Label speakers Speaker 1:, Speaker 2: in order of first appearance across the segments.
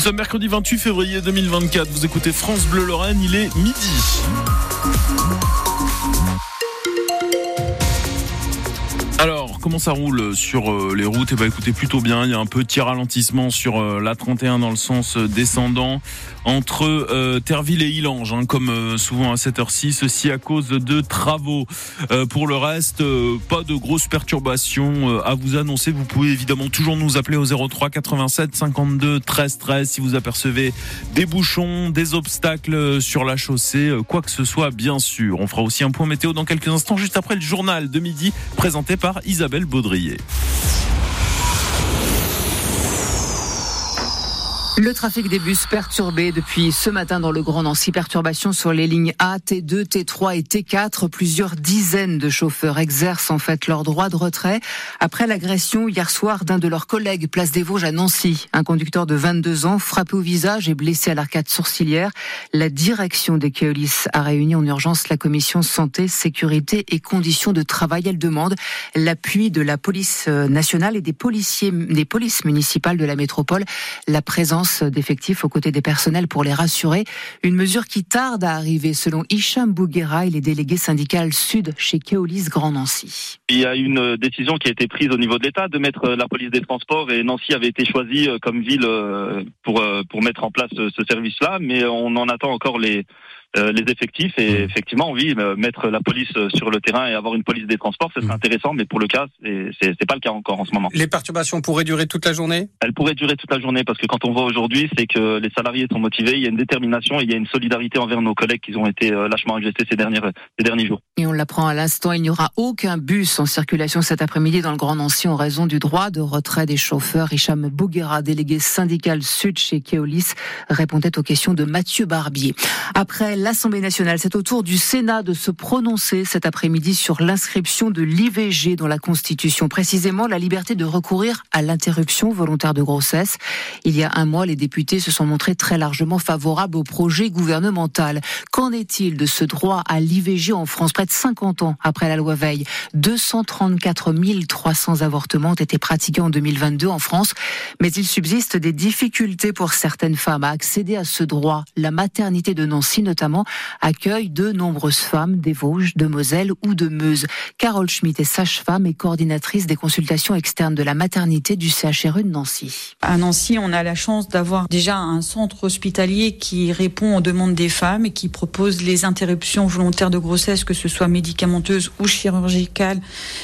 Speaker 1: Nous sommes mercredi 28 février 2024. Vous écoutez France Bleu Lorraine, il est midi. Comment ça roule sur euh, les routes? Eh ben, écoutez, plutôt bien. Il y a un petit ralentissement sur euh, la 31 dans le sens euh, descendant entre euh, Terville et Ilange, hein, comme souvent à cette heure-ci. Ceci à cause de travaux. pour le reste, pas de grosses perturbations à vous annoncer. Vous pouvez évidemment toujours nous appeler au 03 87 52 13 13 si vous apercevez des bouchons, des obstacles sur la chaussée, quoi que ce soit, bien sûr. On fera aussi un point météo dans quelques instants, juste après le journal de midi présenté par Isabelle Baudrier.
Speaker 2: Le trafic des bus perturbé depuis ce matin dans le Grand Nancy. Perturbation sur les lignes A, T2, T3 et T4. Plusieurs dizaines de chauffeurs exercent en fait leur droit de retrait après l'agression hier soir d'un de leurs collègues place des Vosges à Nancy. Un conducteur de 22 ans frappé au visage et blessé à l'arcade sourcilière. La direction des Keolis a réuni en urgence la commission santé, sécurité et conditions de travail. Elle demande l'appui de la police nationale et des policiers, des polices municipales de la métropole. La présence d'effectifs aux côtés des personnels pour les rassurer. Une mesure qui tarde à arriver selon Hicham Bouguera, il est délégué syndical Sud chez Keolis Grand Nancy.
Speaker 3: Il y a une décision qui a été prise au niveau de l'État de mettre la police des transports et Nancy avait été choisie euh, comme ville euh, pour, euh, pour mettre en place ce service-là, mais on en attend encore les, euh, les effectifs et mmh. effectivement oui mettre la police euh, sur le terrain et avoir une police des transports ce serait mmh. intéressant mais pour le cas c'est c'est pas le cas encore en ce moment.
Speaker 4: Les perturbations pourraient durer toute la journée?
Speaker 3: Elles pourraient durer toute la journée parce que quand on voit aujourd'hui c'est que les salariés sont motivés, il y a une détermination, il y a une solidarité envers nos collègues qui ont été euh, lâchement agressés ces dernières ces derniers jours.
Speaker 2: Et on l'apprend à l'instant, il n'y aura aucun bus en circulation cet après-midi dans le Grand Nancy en raison du droit de retrait des chauffeurs. Hicham Bouguera, délégué syndical sud chez Keolis, répondait aux questions de Mathieu Barbier. Après l'Assemblée nationale, c'est au tour du Sénat de se prononcer cet après-midi sur l'inscription de l'IVG dans la Constitution, précisément la liberté de recourir à l'interruption volontaire de grossesse. Il y a un mois, les députés se sont montrés très largement favorables au projet gouvernemental. Qu'en est-il de ce droit à l'IVG en France près de 50 ans après la loi Veil? 234 300 avortements ont été pratiqués en 2022 en France, mais il subsiste des difficultés pour certaines femmes à accéder à ce droit. La maternité de Nancy notamment accueille de nombreuses femmes des Vosges, de Moselle ou de Meuse. Carole Schmitt est sage-femme et coordinatrice des consultations externes de la maternité du CHRU de Nancy.
Speaker 5: À Nancy, on a la chance d'avoir déjà un centre hospitalier qui répond aux demandes des femmes et qui propose les interruptions volontaires de grossesse, que ce soit médicamenteuses ou chirurgicales,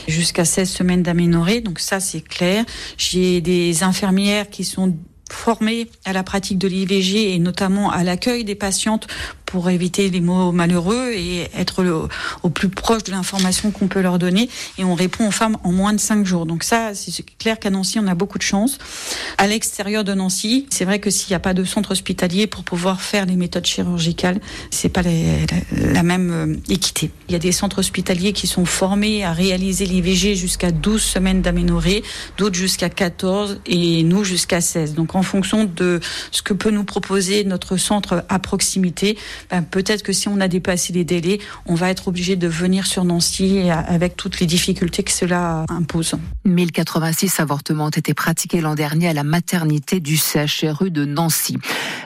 Speaker 5: jusqu'à 16 semaines d'aménorrhée. Donc ça, c'est clair. J'ai des infirmières qui sont formées à la pratique de l'IVG et notamment à l'accueil des patientes pour éviter les mots malheureux et être au plus proche de l'information qu'on peut leur donner. Et on répond aux femmes en moins de cinq jours. Donc ça, c'est clair qu'à Nancy, on a beaucoup de chance. À l'extérieur de Nancy, c'est vrai que s'il n'y a pas de centre hospitalier pour pouvoir faire les méthodes chirurgicales, c'est pas la, même euh, équité. Il y a des centres hospitaliers qui sont formés à réaliser l'IVG jusqu'à 12 semaines d'aménorrhée, d'autres jusqu'à 14 et nous jusqu'à 16. Donc en fonction de ce que peut nous proposer notre centre à proximité, ben, peut-être que si on a dépassé les délais, on va être obligé de venir sur Nancy avec toutes les difficultés que cela impose.
Speaker 2: 1086 avortements ont été pratiqués l'an dernier à la maternité du CHRU de Nancy.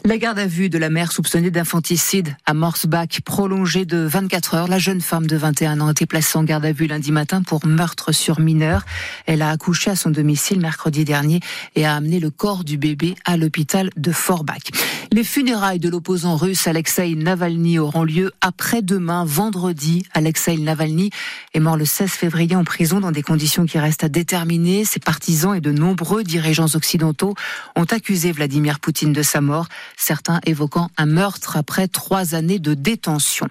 Speaker 2: La garde à vue de la mère soupçonnée d'infanticide à Morsbach, prolongée de 24 heures. La jeune femme de 21 ans a été placée en garde à vue lundi matin pour meurtre sur mineur. Elle a accouché à son domicile mercredi dernier et a amené le corps du bébé à l'hôpital de Forbach. Les funérailles de l'opposant russe Alexei Navalny auront lieu après-demain, vendredi. Alexei Navalny est mort le 16 février en prison dans des conditions qui restent à déterminer. Ses partisans et de nombreux dirigeants occidentaux ont accusé Vladimir Poutine de sa mort, certains évoquant un meurtre après trois années de détention.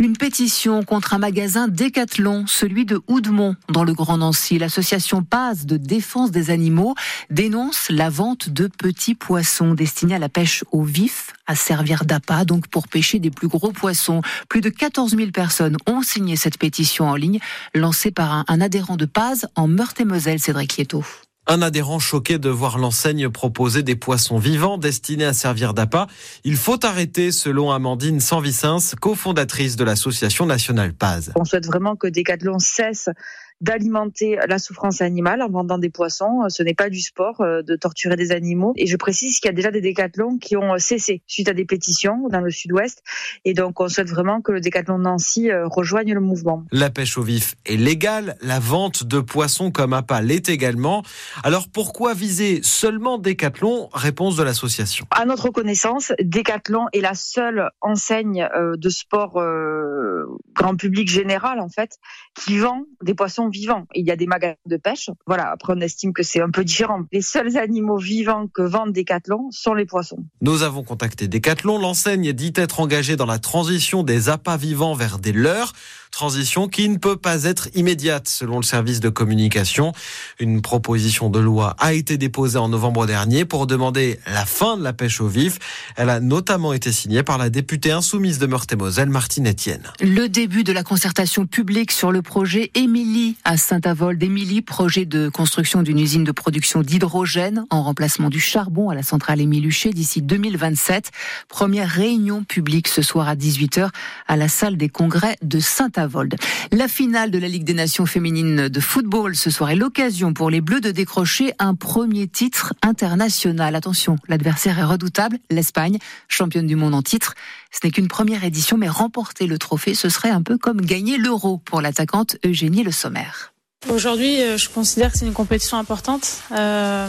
Speaker 2: Une pétition contre un magasin Décathlon, celui de Houdemont, dans le Grand Nancy. L'association Paz de défense des animaux dénonce la vente de petits poissons destinés à la pêche au vif, à servir d'appât, donc pour pêcher des plus gros poissons. Plus de 14 000 personnes ont signé cette pétition en ligne, lancée par un, adhérent de Paz en Meurthe-et-Moselle, Cédric Lieto.
Speaker 6: Un adhérent choqué de voir l'enseigne proposer des poissons vivants destinés à servir d'appât. Il faut arrêter, selon Amandine Sanvicens, cofondatrice de l'association nationale Paz.
Speaker 7: On souhaite vraiment que Decathlon cesse d'alimenter la souffrance animale en vendant des poissons. Ce n'est pas du sport de torturer des animaux. Et je précise qu'il y a déjà des décathlons qui ont cessé suite à des pétitions dans le sud-ouest. Et donc, on souhaite vraiment que le décathlon de Nancy rejoigne le mouvement.
Speaker 6: La pêche au vif est légale. La vente de poissons comme appât l'est également. Alors, pourquoi viser seulement Décathlon? Réponse de l'association.
Speaker 7: À notre connaissance, Décathlon est la seule enseigne euh, de sport euh, grand public général en fait qui vend des poissons vivants. Il y a des magasins de pêche. Voilà. Après, on estime que c'est un peu différent. Les seuls animaux vivants que vendent Decathlon sont les poissons.
Speaker 6: Nous avons contacté Decathlon. L'enseigne dit être engagée dans la transition des appâts vivants vers des leurres. Transition qui ne peut pas être immédiate selon le service de communication. Une proposition de loi a été déposée en novembre dernier pour demander la fin de la pêche au vif. Elle a notamment été signée par la députée insoumise de Meurthe-et-Moselle, Martine Etienne.
Speaker 2: Le début de la concertation publique sur le projet Émilie à Saint-Avold. Émilie, projet de construction d'une usine de production d'hydrogène en remplacement du charbon à la centrale Émile Huchet d'ici 2027. Première réunion publique ce soir à 18h à la salle des congrès de Saint-Avold. La finale de la Ligue des Nations féminines de football ce soir est l'occasion pour les Bleus de décrocher un premier titre international. Attention, l'adversaire est redoutable, l'Espagne, championne du monde en titre. Ce n'est qu'une première édition, mais remporter le trophée, ce serait un peu comme gagner l'euro pour l'attaquante Eugénie Le Sommer.
Speaker 8: Aujourd'hui, euh, je considère que c'est une compétition importante. Euh,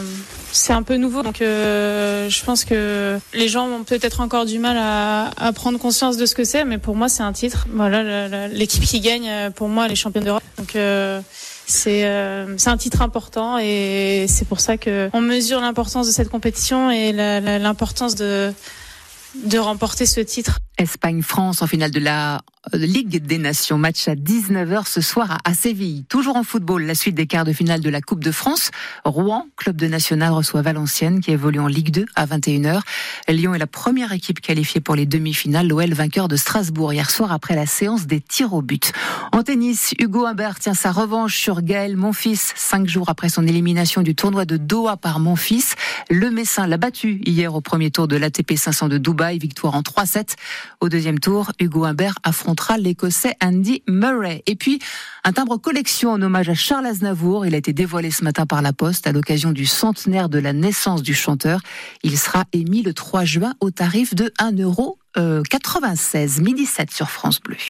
Speaker 8: c'est un peu nouveau, donc euh, je pense que les gens ont peut-être encore du mal à, à, prendre conscience de ce que c'est, mais pour moi, c'est un titre. Voilà, l'équipe qui gagne, pour moi, elle est championne d'Europe. Donc euh, c'est euh, un titre important et c'est pour ça que on mesure l'importance de cette compétition et l'importance de de remporter ce titre.
Speaker 2: Espagne-France en finale de la euh, Ligue des Nations. Match à 19h ce soir à Séville. Toujours en football, la suite des quarts de finale de la Coupe de France. Rouen, club de national, reçoit Valenciennes qui évolue en Ligue 2 à 21h. Lyon est la première équipe qualifiée pour les demi-finales. L'OL vainqueur de Strasbourg hier soir après la séance des tirs au but. En tennis, Hugo Humbert tient sa revanche sur Gaël Monfils cinq jours après son élimination du tournoi de Doha par Monfils. Le Messin l'a battu hier au premier tour de l'ATP 500 de Dubaï. Victoire en 3-7. Au deuxième tour, Hugo Humbert l'Écossais Andy Murray. Et puis, un timbre collection en hommage à Charles Aznavour. Il a été dévoilé ce matin par la Poste à l'occasion du centenaire de la naissance du chanteur. Il sera émis le 3 juin au tarif de 1,96 euro, euh, midi 7 sur France Bleu.